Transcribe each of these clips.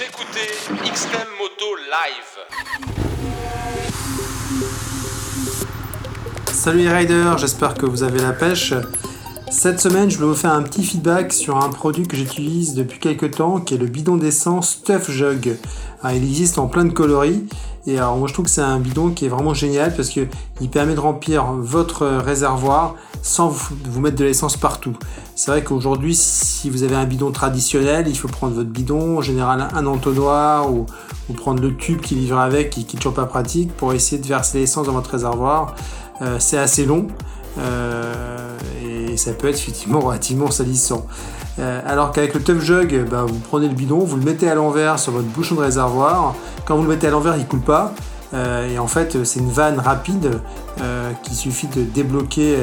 Écoutez XM Moto Live. Salut les riders, j'espère que vous avez la pêche. Cette semaine, je vais vous faire un petit feedback sur un produit que j'utilise depuis quelques temps, qui est le bidon d'essence Tough Jug. Ah, il existe en plein de coloris, et alors moi je trouve que c'est un bidon qui est vraiment génial parce qu'il permet de remplir votre réservoir sans vous, mettre de l'essence partout. C'est vrai qu'aujourd'hui, si vous avez un bidon traditionnel, il faut prendre votre bidon, en général un entonnoir ou, prendre le tube qui livre avec, qui, qui est toujours pas pratique, pour essayer de verser l'essence dans votre réservoir. Euh, c'est assez long. Euh, et ça peut être effectivement relativement salissant. Euh, alors qu'avec le Tough Jug, bah, vous prenez le bidon, vous le mettez à l'envers sur votre bouchon de réservoir. Quand vous le mettez à l'envers, il coule pas. et en fait, c'est une vanne rapide qui suffit de débloquer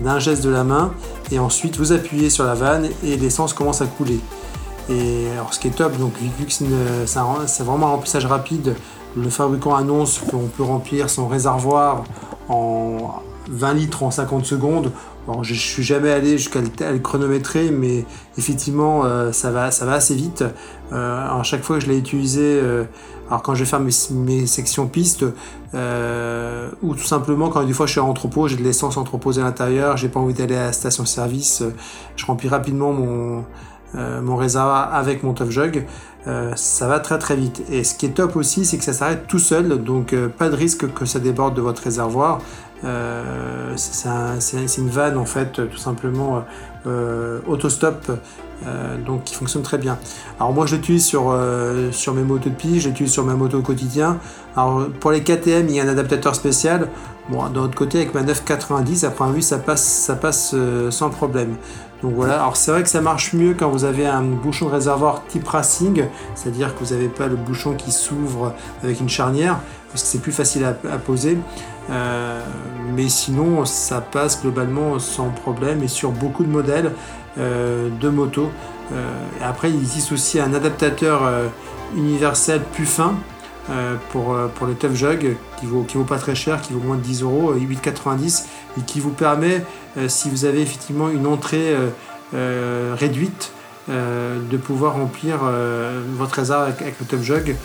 d'un geste de la main. Et ensuite, vous appuyez sur la vanne et l'essence commence à couler. Et alors, ce qui est top, donc vu que c'est vraiment un remplissage rapide, le fabricant annonce qu'on peut remplir son réservoir en 20 litres en 50 secondes. Je, ne suis jamais allé jusqu'à le, chronométrer, mais effectivement, euh, ça, va, ça va assez vite. Euh, à chaque fois que je l'ai utilisé, euh, alors quand je vais faire mes, sections pistes, ou tout simplement quand des fois je suis en entrepôt, j'ai de l'essence entreposée à l'intérieur, j'ai pas envie d'aller à la station-service, je remplis rapidement mon, mon réservoir avec mon Tough Jug. ça va très très vite. Et ce qui est top aussi, c'est que ça s'arrête tout seul, donc pas de risque que ça déborde de votre réservoir. Euh, c'est une vanne en fait, tout simplement euh, autostop, euh, donc qui fonctionne très bien. Alors moi je l'utilise sur, sur mes motos de piste, je l'utilise sur ma moto au quotidien. Alors pour les KTM, il y a un adaptateur spécial. Bon, d'un autre côté, avec ma 990, à première vue, ça passe, ça passe sans problème. Donc voilà, alors c'est vrai que ça marche mieux quand vous avez un bouchon de réservoir type racing, c'est-à-dire que vous n'avez pas le bouchon qui s'ouvre avec une charnière, parce que c'est plus facile à, poser. Euh, mais sinon, ça passe globalement sans problème et sur beaucoup de modèles euh, de moto. Euh, après, il existe aussi un adaptateur universel plus fin pour, pour le Tough Jug qui vaut, qui vaut pas très cher, qui vaut moins de 10 euros, 8,90 et qui vous permet, si vous avez effectivement une entrée réduite, de pouvoir remplir votre réserve avec, le Top Jug.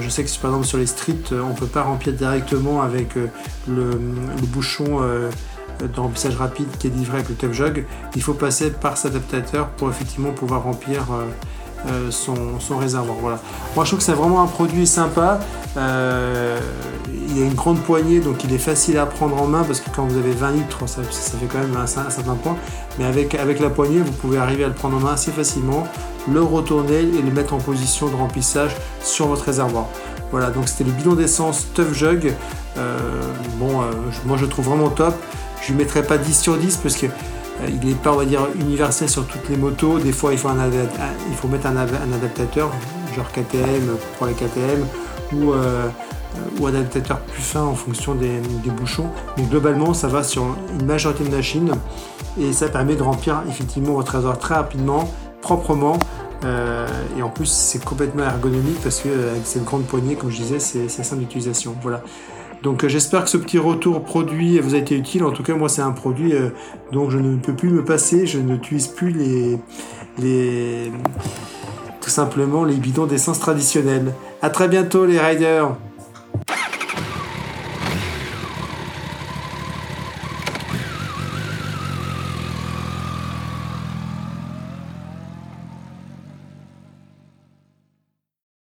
je sais que par exemple sur les streets, on peut pas remplir directement avec le, bouchon de remplissage rapide qui est livré avec le Top Jug. Il faut passer par cet adaptateur pour effectivement pouvoir remplir euh, son, réservoir. Voilà. Moi je trouve que c'est vraiment un produit sympa. Euh, il y a une grande poignée donc il est facile à prendre en main parce que quand vous avez 20 litres ça, fait quand même un, certain point. Mais avec, avec la poignée vous pouvez arriver à le prendre en main assez facilement, le retourner et le mettre en position de remplissage sur votre réservoir. Voilà donc c'était le bidon d'essence Tough Jug. Euh, bon moi je le trouve vraiment top. Je ne mettrai pas 10 sur 10 parce que il n'est pas, on va dire, universel sur toutes les motos. Des fois, il faut, mettre un, adaptateur, genre KTM pour les KTM, ou, euh, ou adaptateur plus fin en fonction des, bouchons. Mais globalement, ça va sur une majorité de machines et ça permet de remplir effectivement votre réservoir très rapidement, proprement. Euh, et en plus, c'est complètement ergonomique parce que avec cette grande poignée, comme je disais, c'est simple d'utilisation. Voilà. Donc euh, j'espère que ce petit retour produit vous a été utile. En tout cas, moi, c'est un produit euh, dont je ne peux plus me passer. Je n'utilise plus les, les, tout simplement les bidons d'essence traditionnels. À très bientôt, les riders.